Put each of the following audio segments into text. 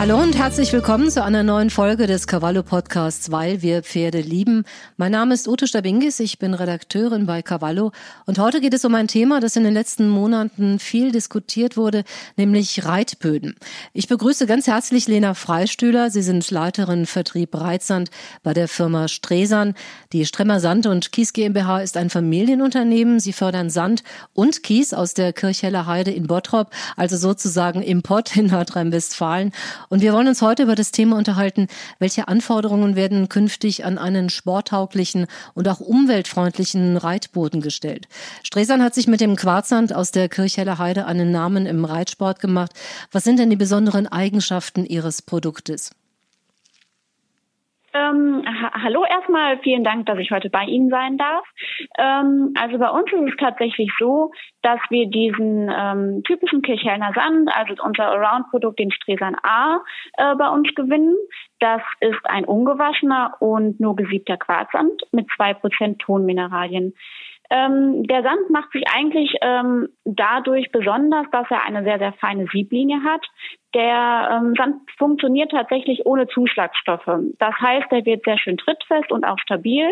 Hallo und herzlich willkommen zu einer neuen Folge des Cavallo Podcasts, weil wir Pferde lieben. Mein Name ist Ute Stabingis, ich bin Redakteurin bei Cavallo und heute geht es um ein Thema, das in den letzten Monaten viel diskutiert wurde, nämlich Reitböden. Ich begrüße ganz herzlich Lena Freistühler. Sie sind Leiterin Vertrieb Reitsand bei der Firma Stresan. Die Stremmer Sand und Kies GmbH ist ein Familienunternehmen. Sie fördern Sand und Kies aus der Kirchheller Heide in Bottrop, also sozusagen im Pott in Nordrhein-Westfalen. Und wir wollen uns heute über das Thema unterhalten, welche Anforderungen werden künftig an einen sporttauglichen und auch umweltfreundlichen Reitboden gestellt. Stresan hat sich mit dem Quarzsand aus der Kirchheller Heide einen Namen im Reitsport gemacht. Was sind denn die besonderen Eigenschaften Ihres Produktes? Ähm, ha hallo erstmal, vielen Dank, dass ich heute bei Ihnen sein darf. Ähm, also bei uns ist es tatsächlich so, dass wir diesen ähm, typischen Kirchhellner Sand, also unser Around-Produkt, den Stresan A, äh, bei uns gewinnen. Das ist ein ungewaschener und nur gesiebter Quarzsand mit zwei Prozent Tonmineralien. Ähm, der Sand macht sich eigentlich ähm, dadurch besonders, dass er eine sehr, sehr feine Sieblinie hat. Der ähm, Sand funktioniert tatsächlich ohne Zuschlagstoffe. Das heißt, er wird sehr schön trittfest und auch stabil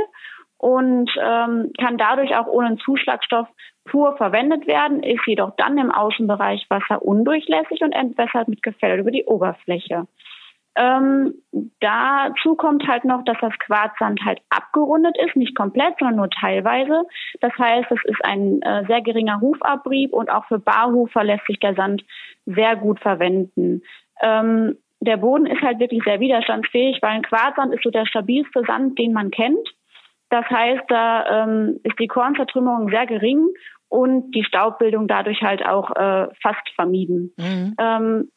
und ähm, kann dadurch auch ohne Zuschlagstoff pur verwendet werden, ist jedoch dann im Außenbereich wasserundurchlässig und entwässert mit Gefälle über die Oberfläche. Ähm, dazu kommt halt noch, dass das Quarzsand halt abgerundet ist, nicht komplett, sondern nur teilweise. Das heißt, es ist ein äh, sehr geringer Hufabrieb und auch für Barhufer lässt sich der Sand sehr gut verwenden. Ähm, der Boden ist halt wirklich sehr widerstandsfähig, weil ein Quarzsand ist so der stabilste Sand, den man kennt. Das heißt, da ähm, ist die Kornzertrümmerung sehr gering und die Staubbildung dadurch halt auch äh, fast vermieden. Mhm. Ähm,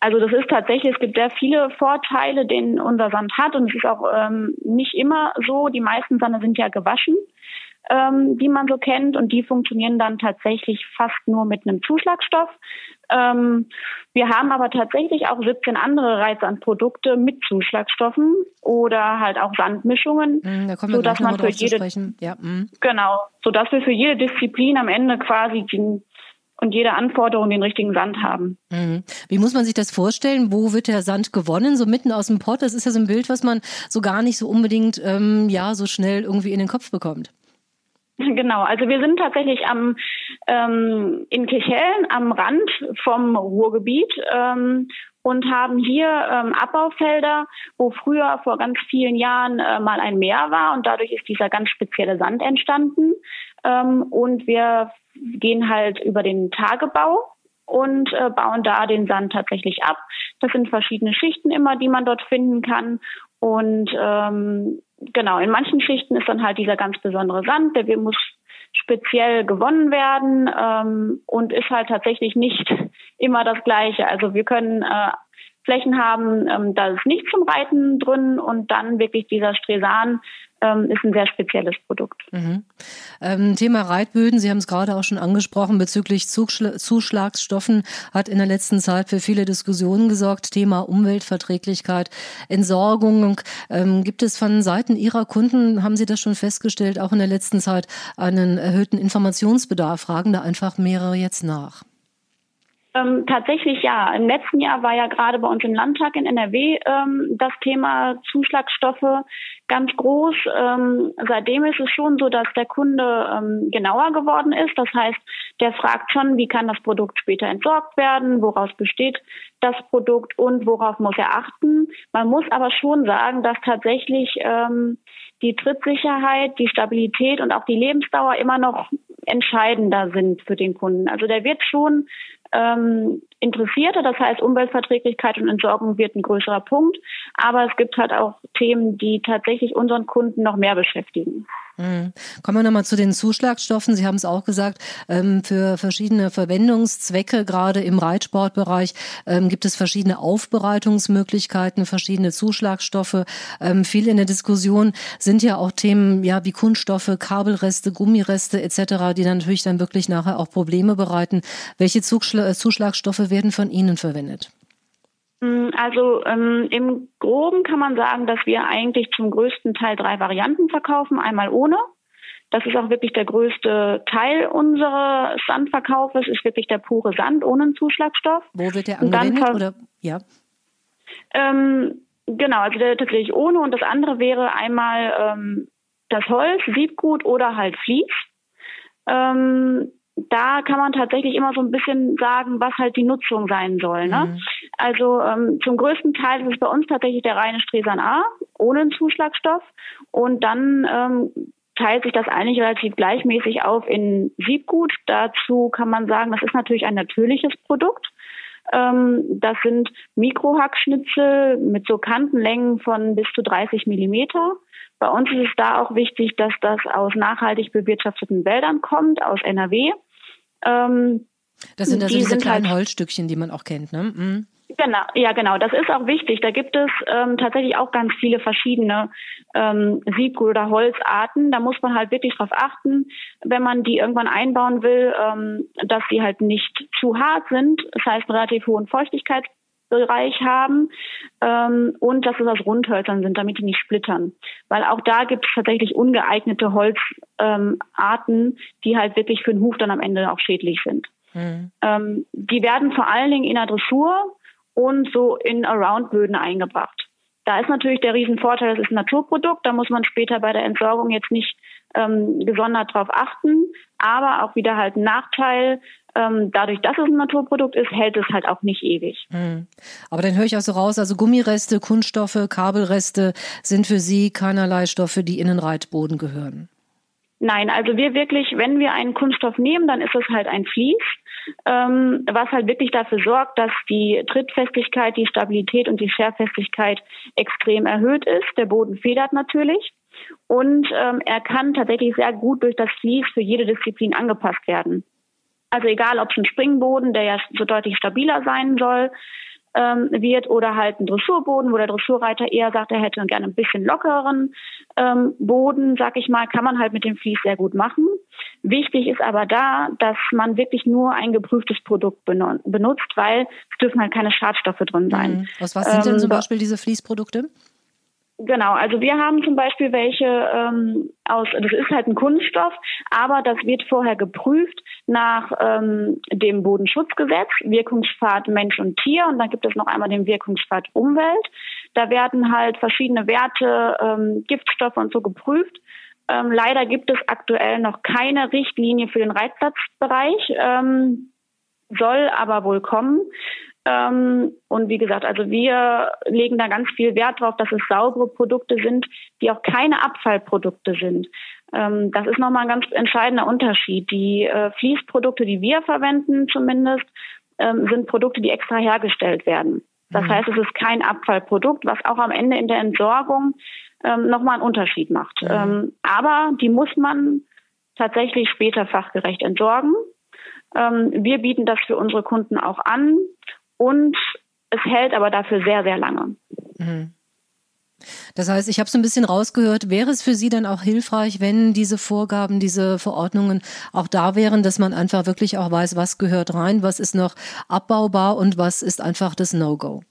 also das ist tatsächlich, es gibt sehr viele Vorteile, den unser Sand hat und es ist auch ähm, nicht immer so. Die meisten Sande sind ja gewaschen, ähm, die man so kennt und die funktionieren dann tatsächlich fast nur mit einem Zuschlagstoff. Ähm, wir haben aber tatsächlich auch 17 andere Reitsandprodukte mit Zuschlagstoffen oder halt auch Sandmischungen, mm, da kommen wir sodass man für jede ja, mm. genau, so dass wir für jede Disziplin am Ende quasi den und jede Anforderung den richtigen Sand haben. Mhm. Wie muss man sich das vorstellen? Wo wird der Sand gewonnen? So mitten aus dem Pott? Das ist ja so ein Bild, was man so gar nicht so unbedingt ähm, ja so schnell irgendwie in den Kopf bekommt. Genau, also wir sind tatsächlich am ähm, in Kirchhellen am Rand vom Ruhrgebiet ähm, und haben hier ähm, Abbaufelder, wo früher vor ganz vielen Jahren äh, mal ein Meer war und dadurch ist dieser ganz spezielle Sand entstanden. Ähm, und wir gehen halt über den Tagebau und äh, bauen da den Sand tatsächlich ab. Das sind verschiedene Schichten immer, die man dort finden kann. Und ähm, genau, in manchen Schichten ist dann halt dieser ganz besondere Sand, der muss speziell gewonnen werden ähm, und ist halt tatsächlich nicht immer das Gleiche. Also wir können äh, Flächen haben, ähm, da ist nichts zum Reiten drin und dann wirklich dieser Stresan ähm, ist ein sehr spezielles Produkt. Mhm. Ähm, Thema Reitböden, Sie haben es gerade auch schon angesprochen, bezüglich Zuschl Zuschlagsstoffen hat in der letzten Zeit für viele Diskussionen gesorgt. Thema Umweltverträglichkeit, Entsorgung. Ähm, gibt es von Seiten Ihrer Kunden, haben Sie das schon festgestellt, auch in der letzten Zeit einen erhöhten Informationsbedarf? Fragen da einfach mehrere jetzt nach. Ähm, tatsächlich ja. Im letzten Jahr war ja gerade bei uns im Landtag in NRW ähm, das Thema Zuschlagstoffe ganz groß. Ähm, seitdem ist es schon so, dass der Kunde ähm, genauer geworden ist. Das heißt, der fragt schon, wie kann das Produkt später entsorgt werden, woraus besteht das Produkt und worauf muss er achten. Man muss aber schon sagen, dass tatsächlich ähm, die Trittsicherheit, die Stabilität und auch die Lebensdauer immer noch entscheidender sind für den Kunden. Also der wird schon ähm, Interessierte, das heißt Umweltverträglichkeit und Entsorgung wird ein größerer Punkt, aber es gibt halt auch Themen, die tatsächlich unseren Kunden noch mehr beschäftigen. Mhm. Kommen wir nochmal zu den Zuschlagstoffen. Sie haben es auch gesagt, ähm, für verschiedene Verwendungszwecke, gerade im Reitsportbereich, ähm, gibt es verschiedene Aufbereitungsmöglichkeiten, verschiedene Zuschlagstoffe. Ähm, viel in der Diskussion sind ja auch Themen ja wie Kunststoffe, Kabelreste, Gummireste etc., die dann natürlich dann wirklich nachher auch Probleme bereiten. Welche Zuschlagstoffe werden von Ihnen verwendet? Mm, also ähm, im Groben kann man sagen, dass wir eigentlich zum größten Teil drei Varianten verkaufen. Einmal ohne, Das ist auch wirklich der größte Teil unseres Sandverkaufes, ist wirklich der pure Sand ohne einen Zuschlagstoff. Wo wird der angewendet? Oder, ja. Ähm, genau, also der tatsächlich ohne und das andere wäre einmal ähm, das Holz, Siebgut oder halt Vlies. Ähm, da kann man tatsächlich immer so ein bisschen sagen, was halt die Nutzung sein soll. Ne? Mhm. Also ähm, zum größten Teil ist es bei uns tatsächlich der reine Stresan A ohne einen Zuschlagstoff und dann ähm, teilt sich das eigentlich relativ gleichmäßig auf in Siebgut. Dazu kann man sagen, das ist natürlich ein natürliches Produkt. Ähm, das sind Mikrohackschnitzel mit so Kantenlängen von bis zu 30 Millimeter. Bei uns ist es da auch wichtig, dass das aus nachhaltig bewirtschafteten Wäldern kommt, aus NRW. Ähm, das sind also die diese sind kleinen halt, Holzstückchen, die man auch kennt, ne? Mhm. Genau, ja genau, das ist auch wichtig. Da gibt es ähm, tatsächlich auch ganz viele verschiedene ähm, Siebgut- oder Holzarten. Da muss man halt wirklich drauf achten, wenn man die irgendwann einbauen will, ähm, dass die halt nicht zu hart sind, das heißt einen relativ hohen Feuchtigkeitsbereich haben ähm, und dass es aus Rundhölzern sind, damit die nicht splittern. Weil auch da gibt es tatsächlich ungeeignete Holzarten, ähm, die halt wirklich für den Huf dann am Ende auch schädlich sind. Mhm. Ähm, die werden vor allen Dingen in der Dressur und so in Around-Böden eingebracht. Da ist natürlich der Riesenvorteil, das ist ein Naturprodukt, da muss man später bei der Entsorgung jetzt nicht ähm, gesondert drauf achten, aber auch wieder halt ein Nachteil, dadurch, dass es ein Naturprodukt ist, hält es halt auch nicht ewig. Mhm. Aber dann höre ich auch so raus, also Gummireste, Kunststoffe, Kabelreste sind für Sie keinerlei Stoffe, die in den Reitboden gehören. Nein, also wir wirklich, wenn wir einen Kunststoff nehmen, dann ist es halt ein Vlies, ähm, was halt wirklich dafür sorgt, dass die Trittfestigkeit, die Stabilität und die Scherfestigkeit extrem erhöht ist. Der Boden federt natürlich. Und ähm, er kann tatsächlich sehr gut durch das Vlies für jede Disziplin angepasst werden. Also egal, ob es ein Springboden, der ja so deutlich stabiler sein soll, ähm, wird oder halt ein Dressurboden, wo der Dressurreiter eher sagt, er hätte gerne ein bisschen lockeren ähm, Boden, sag ich mal, kann man halt mit dem Vlies sehr gut machen. Wichtig ist aber da, dass man wirklich nur ein geprüftes Produkt benutzt, weil es dürfen halt keine Schadstoffe drin sein. Mhm. Aus was sind denn ähm, zum Beispiel diese Fließprodukte? Genau, also wir haben zum Beispiel welche ähm, aus, das ist halt ein Kunststoff, aber das wird vorher geprüft nach ähm, dem Bodenschutzgesetz, Wirkungspfad Mensch und Tier und dann gibt es noch einmal den Wirkungspfad Umwelt. Da werden halt verschiedene Werte, ähm, Giftstoffe und so geprüft. Ähm, leider gibt es aktuell noch keine Richtlinie für den Reitplatzbereich, ähm, soll aber wohl kommen. Ähm, und wie gesagt, also wir legen da ganz viel Wert drauf, dass es saubere Produkte sind, die auch keine Abfallprodukte sind. Ähm, das ist nochmal ein ganz entscheidender Unterschied. Die äh, Fließprodukte, die wir verwenden zumindest, ähm, sind Produkte, die extra hergestellt werden. Das mhm. heißt, es ist kein Abfallprodukt, was auch am Ende in der Entsorgung ähm, nochmal einen Unterschied macht. Mhm. Ähm, aber die muss man tatsächlich später fachgerecht entsorgen. Ähm, wir bieten das für unsere Kunden auch an und es hält aber dafür sehr, sehr lange. Mhm. Das heißt, ich habe so ein bisschen rausgehört, wäre es für Sie dann auch hilfreich, wenn diese Vorgaben, diese Verordnungen auch da wären, dass man einfach wirklich auch weiß, was gehört rein, was ist noch abbaubar und was ist einfach das No-Go?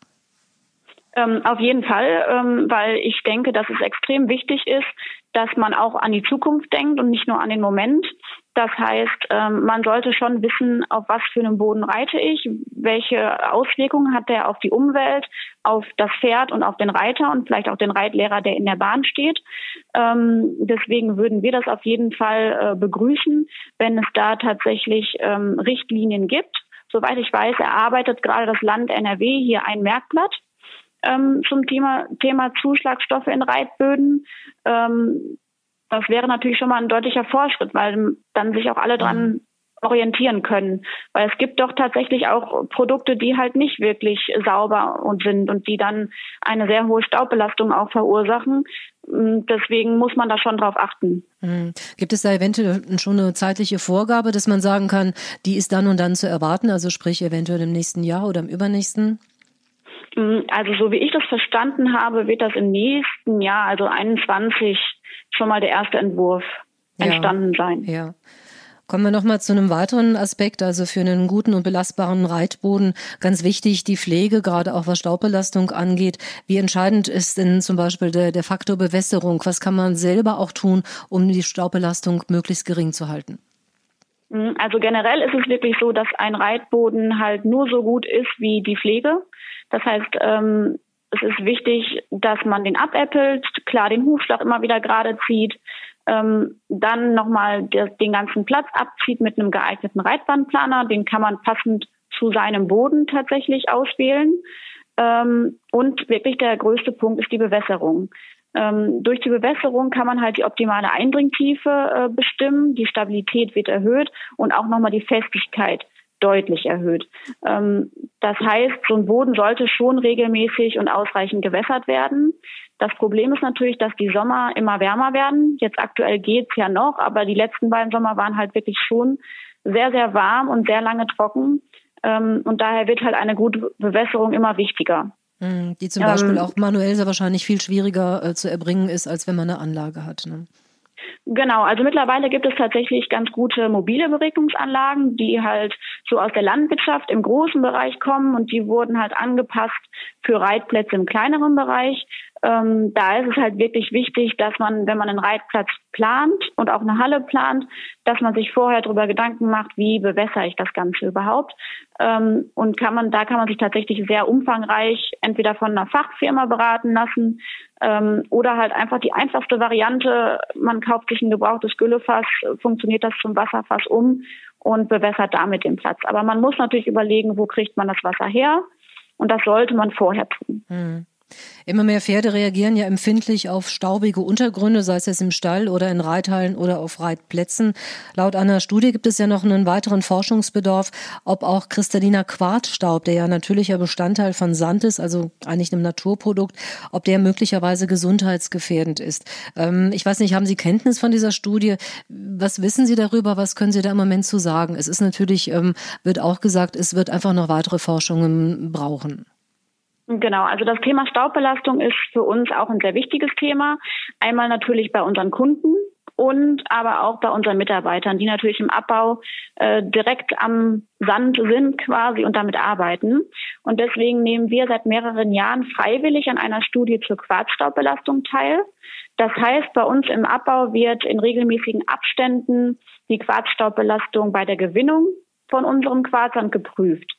Ähm, auf jeden Fall, ähm, weil ich denke, dass es extrem wichtig ist, dass man auch an die Zukunft denkt und nicht nur an den Moment. Das heißt, ähm, man sollte schon wissen, auf was für einem Boden reite ich, welche Auswirkungen hat der auf die Umwelt, auf das Pferd und auf den Reiter und vielleicht auch den Reitlehrer, der in der Bahn steht. Ähm, deswegen würden wir das auf jeden Fall äh, begrüßen, wenn es da tatsächlich ähm, Richtlinien gibt. Soweit ich weiß, erarbeitet gerade das Land NRW hier ein Merkblatt zum Thema, Thema Zuschlagstoffe in Reitböden das wäre natürlich schon mal ein deutlicher Fortschritt, weil dann sich auch alle dran mhm. orientieren können. Weil es gibt doch tatsächlich auch Produkte, die halt nicht wirklich sauber und sind und die dann eine sehr hohe Staubbelastung auch verursachen. Mm, deswegen muss man da schon drauf achten. Mhm. Gibt es da eventuell schon eine zeitliche Vorgabe, dass man sagen kann, die ist dann und dann zu erwarten, also sprich eventuell im nächsten Jahr oder im übernächsten? Mm, also so wie ich das verstanden habe, wird das im nächsten Jahr, also 21, schon mal der erste Entwurf entstanden sein. Ja. Kommen wir nochmal zu einem weiteren Aspekt, also für einen guten und belastbaren Reitboden ganz wichtig die Pflege, gerade auch was Staubbelastung angeht. Wie entscheidend ist denn zum Beispiel der, der Faktor Bewässerung? Was kann man selber auch tun, um die Staubbelastung möglichst gering zu halten? Mhm, also generell ist es wirklich so, dass ein Reitboden halt nur so gut ist wie die Pflege. Das heißt, ähm, es ist wichtig, dass man den abäppelt, klar den Hufschlag immer wieder gerade zieht, ähm, dann nochmal den ganzen Platz abzieht mit einem geeigneten Reitbandplaner. Den kann man passend zu seinem Boden tatsächlich auswählen. Ähm, und wirklich der größte Punkt ist die Bewässerung. Ähm, durch die Bewässerung kann man halt die optimale Eindringtiefe äh, bestimmen, die Stabilität wird erhöht und auch nochmal die Festigkeit deutlich erhöht. Ähm, das heißt, so ein Boden sollte schon regelmäßig und ausreichend gewässert werden. Das Problem ist natürlich, dass die Sommer immer wärmer werden. Jetzt aktuell geht's ja noch, aber die letzten beiden Sommer waren halt wirklich schon sehr, sehr warm und sehr lange trocken. Ähm, und daher wird halt eine gute Bewässerung immer wichtiger. Hm, die zum Beispiel ähm, auch manuell sehr wahrscheinlich viel schwieriger äh, zu erbringen ist, als wenn man eine Anlage hat. Ne? Genau, also mittlerweile gibt es tatsächlich ganz gute mobile Beregnungsanlagen, die halt so aus der Landwirtschaft im großen Bereich kommen und die wurden halt angepasst für Reitplätze im kleineren Bereich. Ähm, da ist es halt wirklich wichtig, dass man, wenn man einen Reitplatz plant und auch eine Halle plant, dass man sich vorher darüber Gedanken macht, wie bewässere ich das Ganze überhaupt. Ähm, und kann man, da kann man sich tatsächlich sehr umfangreich entweder von einer Fachfirma beraten lassen ähm, oder halt einfach die einfachste Variante, man kauft sich ein gebrauchtes Güllefass, funktioniert das zum Wasserfass um und bewässert damit den Platz. Aber man muss natürlich überlegen, wo kriegt man das Wasser her und das sollte man vorher tun. Hm. Immer mehr Pferde reagieren ja empfindlich auf staubige Untergründe, sei es jetzt im Stall oder in Reithallen oder auf Reitplätzen. Laut einer Studie gibt es ja noch einen weiteren Forschungsbedarf, ob auch kristalliner Quarzstaub, der ja natürlicher Bestandteil von Sand ist, also eigentlich einem Naturprodukt, ob der möglicherweise gesundheitsgefährdend ist. Ähm, ich weiß nicht, haben Sie Kenntnis von dieser Studie? Was wissen Sie darüber? Was können Sie da im Moment zu sagen? Es ist natürlich, ähm, wird auch gesagt, es wird einfach noch weitere Forschungen brauchen. Genau, also das Thema Staubbelastung ist für uns auch ein sehr wichtiges Thema. Einmal natürlich bei unseren Kunden und aber auch bei unseren Mitarbeitern, die natürlich im Abbau äh, direkt am Sand sind quasi und damit arbeiten. Und deswegen nehmen wir seit mehreren Jahren freiwillig an einer Studie zur Quarzstaubbelastung teil. Das heißt, bei uns im Abbau wird in regelmäßigen Abständen die Quarzstaubbelastung bei der Gewinnung von unserem Quarzsand geprüft.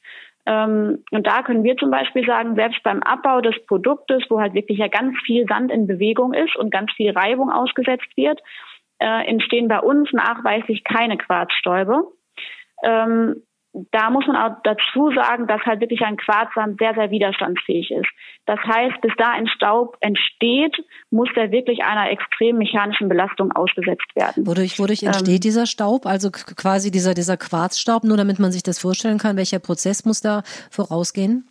Ähm, und da können wir zum Beispiel sagen, selbst beim Abbau des Produktes, wo halt wirklich ja ganz viel Sand in Bewegung ist und ganz viel Reibung ausgesetzt wird, äh, entstehen bei uns nachweislich keine Quarzstäube. Ähm, da muss man auch dazu sagen, dass halt wirklich ein Quarzsand sehr, sehr widerstandsfähig ist. Das heißt, bis da ein Staub entsteht, muss der wirklich einer extremen mechanischen Belastung ausgesetzt werden. Wodurch, wodurch entsteht ähm, dieser Staub? Also quasi dieser, dieser Quarzstaub, nur damit man sich das vorstellen kann, welcher Prozess muss da vorausgehen?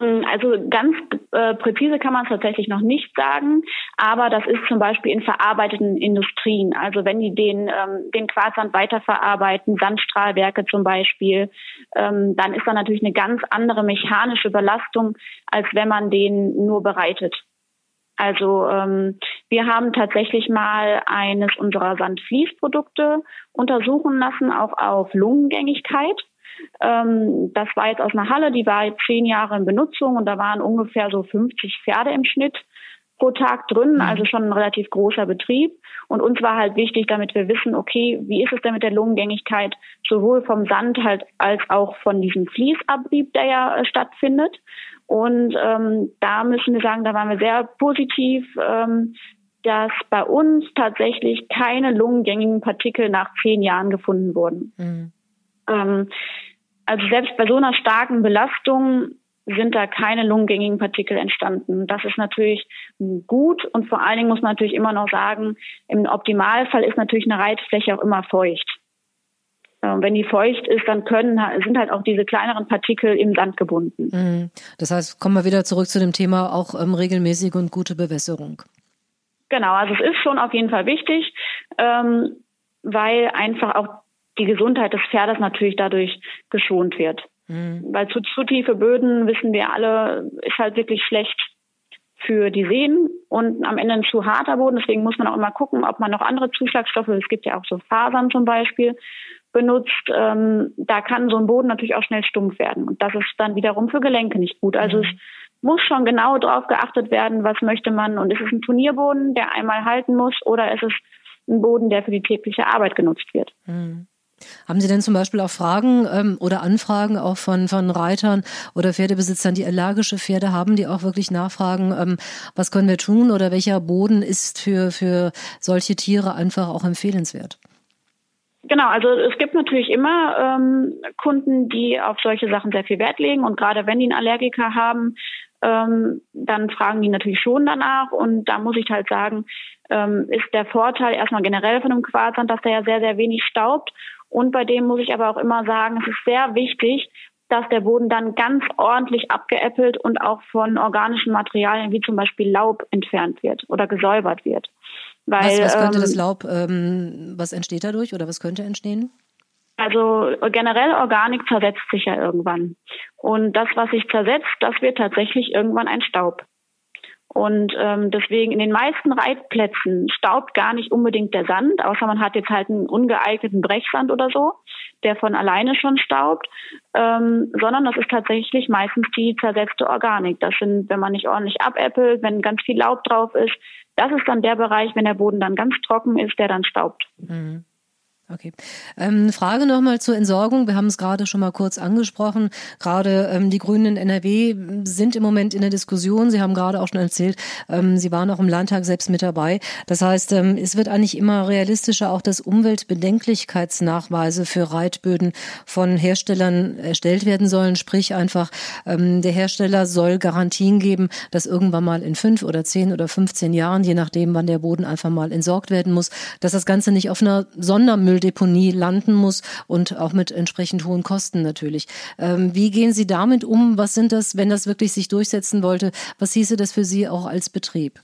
Mm, also ganz äh, präzise kann man es tatsächlich noch nicht sagen, aber das ist zum Beispiel in verarbeiteten Industrien. Also wenn die den, ähm, den Quarzsand weiterverarbeiten, Sandstrahlwerke zum Beispiel, ähm, dann ist da natürlich eine ganz andere mechanische Belastung, als wenn man den nur bereitet. Also ähm, wir haben tatsächlich mal eines unserer Sandfließprodukte untersuchen lassen, auch auf Lungengängigkeit. Ähm, das war jetzt aus einer Halle, die war zehn Jahre in Benutzung und da waren ungefähr so 50 Pferde im Schnitt pro Tag drin, mhm. also schon ein relativ großer Betrieb. Und uns war halt wichtig, damit wir wissen, okay, wie ist es denn mit der Lungengängigkeit, sowohl vom Sand halt als auch von diesem Fließabrieb, der ja äh, stattfindet. Und ähm, da müssen wir sagen, da waren wir sehr positiv, ähm, dass bei uns tatsächlich keine lungengängigen Partikel nach zehn Jahren gefunden wurden. Mhm. Ähm, also selbst bei so einer starken Belastung sind da keine lungengängigen Partikel entstanden. Das ist natürlich gut und vor allen Dingen muss man natürlich immer noch sagen, im Optimalfall ist natürlich eine Reitfläche auch immer feucht. Und wenn die feucht ist, dann können, sind halt auch diese kleineren Partikel im Sand gebunden. Mhm. Das heißt, kommen wir wieder zurück zu dem Thema auch ähm, regelmäßige und gute Bewässerung. Genau, also es ist schon auf jeden Fall wichtig, ähm, weil einfach auch die Gesundheit des Pferdes natürlich dadurch geschont wird. Mhm. Weil zu, zu tiefe Böden, wissen wir alle, ist halt wirklich schlecht für die Sehnen und am Ende ein zu harter Boden. Deswegen muss man auch immer gucken, ob man noch andere Zuschlagstoffe, es gibt ja auch so Fasern zum Beispiel, benutzt. Ähm, da kann so ein Boden natürlich auch schnell stumpf werden. Und das ist dann wiederum für Gelenke nicht gut. Also mhm. es muss schon genau darauf geachtet werden, was möchte man. Und ist es ein Turnierboden, der einmal halten muss, oder ist es ein Boden, der für die tägliche Arbeit genutzt wird? Mhm. Haben Sie denn zum Beispiel auch Fragen ähm, oder Anfragen auch von, von Reitern oder Pferdebesitzern, die allergische Pferde haben, die auch wirklich nachfragen, ähm, was können wir tun oder welcher Boden ist für, für solche Tiere einfach auch empfehlenswert? Genau, also es gibt natürlich immer ähm, Kunden, die auf solche Sachen sehr viel Wert legen. Und gerade wenn die einen Allergiker haben, ähm, dann fragen die natürlich schon danach. Und da muss ich halt sagen, ähm, ist der Vorteil erstmal generell von einem Quarzsand, dass der ja sehr, sehr wenig staubt und bei dem muss ich aber auch immer sagen, es ist sehr wichtig, dass der Boden dann ganz ordentlich abgeäppelt und auch von organischen Materialien wie zum Beispiel Laub entfernt wird oder gesäubert wird. Weil, was, was könnte ähm, das Laub, ähm, was entsteht dadurch oder was könnte entstehen? Also generell Organik zersetzt sich ja irgendwann. Und das, was sich zersetzt, das wird tatsächlich irgendwann ein Staub. Und ähm, deswegen in den meisten Reitplätzen staubt gar nicht unbedingt der Sand, außer man hat jetzt halt einen ungeeigneten Brechsand oder so, der von alleine schon staubt, ähm, sondern das ist tatsächlich meistens die zersetzte Organik. Das sind, wenn man nicht ordentlich abäppelt, wenn ganz viel Laub drauf ist, das ist dann der Bereich, wenn der Boden dann ganz trocken ist, der dann staubt. Mhm. Okay. Ähm, Frage nochmal zur Entsorgung. Wir haben es gerade schon mal kurz angesprochen. Gerade ähm, die Grünen in NRW sind im Moment in der Diskussion. Sie haben gerade auch schon erzählt, ähm, Sie waren auch im Landtag selbst mit dabei. Das heißt, ähm, es wird eigentlich immer realistischer, auch dass Umweltbedenklichkeitsnachweise für Reitböden von Herstellern erstellt werden sollen. Sprich einfach, ähm, der Hersteller soll Garantien geben, dass irgendwann mal in fünf oder zehn oder 15 Jahren, je nachdem, wann der Boden einfach mal entsorgt werden muss, dass das Ganze nicht auf einer Sondermüll Mülldeponie landen muss und auch mit entsprechend hohen Kosten natürlich. Ähm, wie gehen Sie damit um? Was sind das, wenn das wirklich sich durchsetzen wollte? Was hieße das für Sie auch als Betrieb?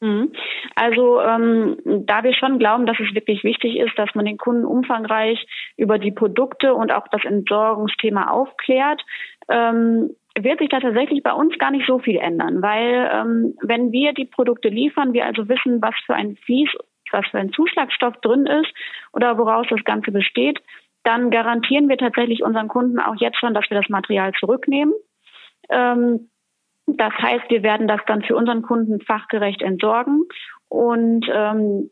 Mhm. Also ähm, da wir schon glauben, dass es wirklich wichtig ist, dass man den Kunden umfangreich über die Produkte und auch das Entsorgungsthema aufklärt, ähm, wird sich da tatsächlich bei uns gar nicht so viel ändern, weil ähm, wenn wir die Produkte liefern, wir also wissen, was für ein Fies was für ein Zuschlagstoff drin ist oder woraus das Ganze besteht, dann garantieren wir tatsächlich unseren Kunden auch jetzt schon, dass wir das Material zurücknehmen. Ähm, das heißt, wir werden das dann für unseren Kunden fachgerecht entsorgen und ähm,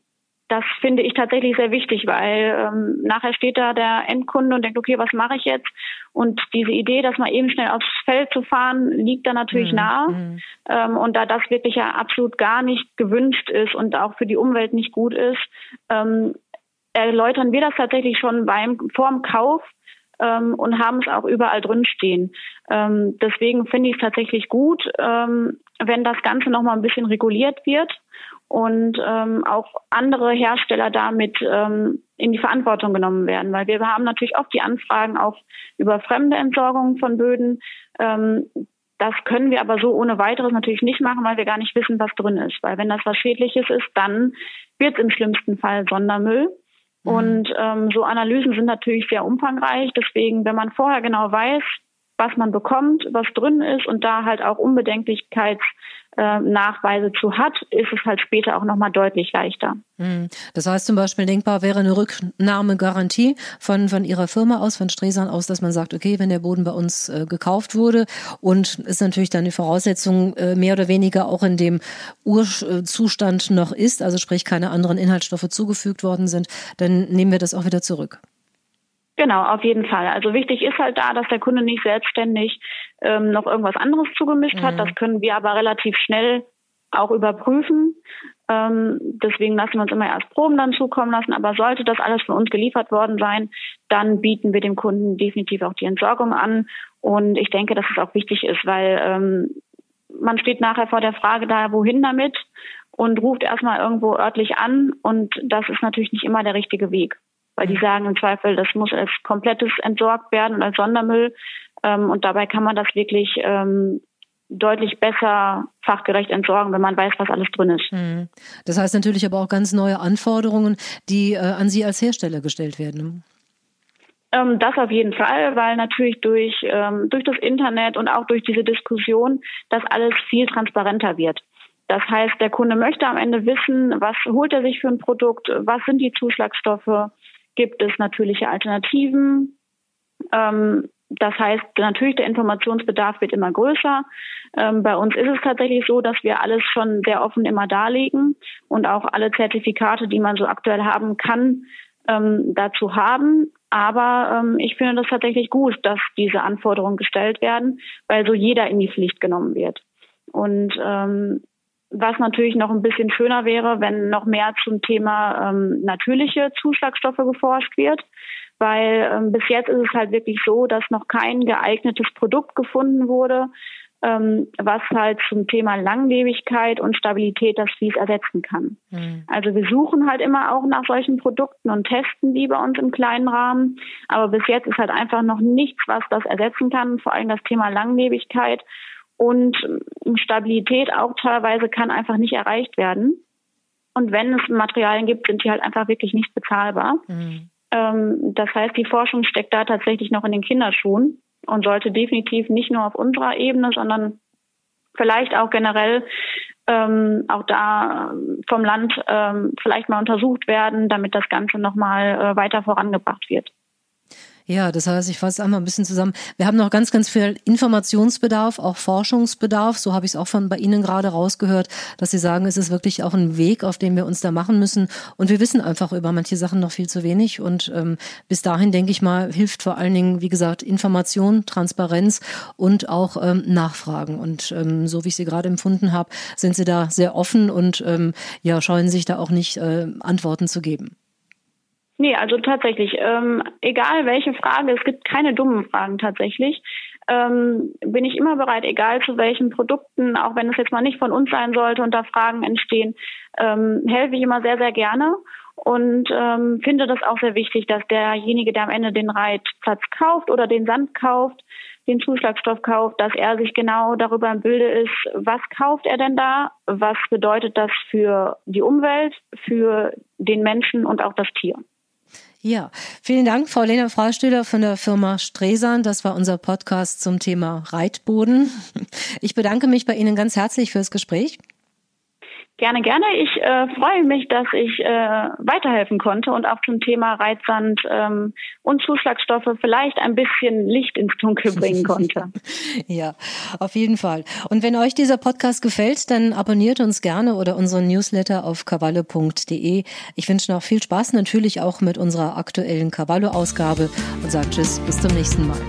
das finde ich tatsächlich sehr wichtig, weil ähm, nachher steht da der Endkunde und denkt, okay, was mache ich jetzt? Und diese Idee, dass man eben schnell aufs Feld zu fahren, liegt da natürlich mhm. nahe. Mhm. Ähm, und da das wirklich ja absolut gar nicht gewünscht ist und auch für die Umwelt nicht gut ist, ähm, erläutern wir das tatsächlich schon beim vorm Kauf ähm, und haben es auch überall drin stehen. Ähm, deswegen finde ich es tatsächlich gut, ähm, wenn das Ganze noch mal ein bisschen reguliert wird und ähm, auch andere Hersteller damit ähm, in die Verantwortung genommen werden. Weil wir haben natürlich oft die Anfragen auch über fremde Entsorgung von Böden. Ähm, das können wir aber so ohne weiteres natürlich nicht machen, weil wir gar nicht wissen, was drin ist. Weil wenn das was Schädliches ist, dann wird es im schlimmsten Fall Sondermüll. Mhm. Und ähm, so Analysen sind natürlich sehr umfangreich. Deswegen, wenn man vorher genau weiß, was man bekommt, was drin ist und da halt auch Unbedenklichkeits Nachweise zu hat, ist es halt später auch nochmal deutlich leichter. Hm. Das heißt zum Beispiel denkbar wäre eine Rücknahmegarantie von, von Ihrer Firma aus, von Stresan aus, dass man sagt, okay, wenn der Boden bei uns äh, gekauft wurde und ist natürlich dann die Voraussetzung äh, mehr oder weniger auch in dem Urzustand noch ist, also sprich keine anderen Inhaltsstoffe zugefügt worden sind, dann nehmen wir das auch wieder zurück. Genau, auf jeden Fall. Also wichtig ist halt da, dass der Kunde nicht selbstständig ähm, noch irgendwas anderes zugemischt mhm. hat. Das können wir aber relativ schnell auch überprüfen. Ähm, deswegen lassen wir uns immer erst Proben dann zukommen lassen. Aber sollte das alles von uns geliefert worden sein, dann bieten wir dem Kunden definitiv auch die Entsorgung an. Und ich denke, dass es auch wichtig ist, weil ähm, man steht nachher vor der Frage da, wohin damit und ruft erstmal irgendwo örtlich an. Und das ist natürlich nicht immer der richtige Weg weil die sagen im Zweifel, das muss als komplettes entsorgt werden und als Sondermüll. Ähm, und dabei kann man das wirklich ähm, deutlich besser fachgerecht entsorgen, wenn man weiß, was alles drin ist. Mhm. Das heißt natürlich aber auch ganz neue Anforderungen, die äh, an Sie als Hersteller gestellt werden. Ähm, das auf jeden Fall, weil natürlich durch, ähm, durch das Internet und auch durch diese Diskussion das alles viel transparenter wird. Das heißt, der Kunde möchte am Ende wissen, was holt er sich für ein Produkt, was sind die Zuschlagstoffe, gibt es natürliche Alternativen. Ähm, das heißt, natürlich der Informationsbedarf wird immer größer. Ähm, bei uns ist es tatsächlich so, dass wir alles schon sehr offen immer darlegen und auch alle Zertifikate, die man so aktuell haben kann, ähm, dazu haben. Aber ähm, ich finde das tatsächlich gut, dass diese Anforderungen gestellt werden, weil so jeder in die Pflicht genommen wird. Und ähm, was natürlich noch ein bisschen schöner wäre, wenn noch mehr zum Thema ähm, natürliche Zuschlagstoffe geforscht wird, weil ähm, bis jetzt ist es halt wirklich so, dass noch kein geeignetes Produkt gefunden wurde, ähm, was halt zum Thema Langlebigkeit und Stabilität das Vlies ersetzen kann. Mhm. Also wir suchen halt immer auch nach solchen Produkten und testen die bei uns im kleinen Rahmen, aber bis jetzt ist halt einfach noch nichts, was das ersetzen kann, vor allem das Thema Langlebigkeit und Stabilität auch teilweise kann einfach nicht erreicht werden. Und wenn es Materialien gibt, sind die halt einfach wirklich nicht bezahlbar. Mhm. Ähm, das heißt, die Forschung steckt da tatsächlich noch in den Kinderschuhen und sollte definitiv nicht nur auf unserer Ebene, sondern vielleicht auch generell ähm, auch da vom Land ähm, vielleicht mal untersucht werden, damit das Ganze nochmal äh, weiter vorangebracht wird. Ja, das heißt, ich fasse einmal ein bisschen zusammen. Wir haben noch ganz, ganz viel Informationsbedarf, auch Forschungsbedarf. So habe ich es auch von bei Ihnen gerade rausgehört, dass Sie sagen, es ist wirklich auch ein Weg, auf dem wir uns da machen müssen. Und wir wissen einfach über manche Sachen noch viel zu wenig. Und ähm, bis dahin, denke ich mal, hilft vor allen Dingen, wie gesagt, Information, Transparenz und auch ähm, Nachfragen. Und ähm, so wie ich Sie gerade empfunden habe, sind Sie da sehr offen und ähm, ja, scheuen sich da auch nicht, äh, Antworten zu geben. Nee, also tatsächlich, ähm, egal welche Frage, es gibt keine dummen Fragen tatsächlich. Ähm, bin ich immer bereit, egal zu welchen Produkten, auch wenn es jetzt mal nicht von uns sein sollte und da Fragen entstehen, ähm, helfe ich immer sehr, sehr gerne und ähm, finde das auch sehr wichtig, dass derjenige, der am Ende den Reitplatz kauft oder den Sand kauft, den Zuschlagstoff kauft, dass er sich genau darüber im Bilde ist, was kauft er denn da, was bedeutet das für die Umwelt, für den Menschen und auch das Tier. Ja, vielen Dank, Frau Lena Freistühler von der Firma Stresan. Das war unser Podcast zum Thema Reitboden. Ich bedanke mich bei Ihnen ganz herzlich fürs Gespräch. Gerne, gerne. Ich äh, freue mich, dass ich äh, weiterhelfen konnte und auch zum Thema Reizsand ähm, und Zuschlagstoffe vielleicht ein bisschen Licht ins Dunkel bringen konnte. ja, auf jeden Fall. Und wenn euch dieser Podcast gefällt, dann abonniert uns gerne oder unseren Newsletter auf cavallo.de. Ich wünsche noch viel Spaß natürlich auch mit unserer aktuellen Cavallo-Ausgabe und sage Tschüss, bis zum nächsten Mal.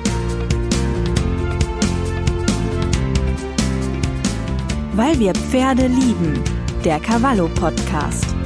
Weil wir Pferde lieben der Cavallo Podcast.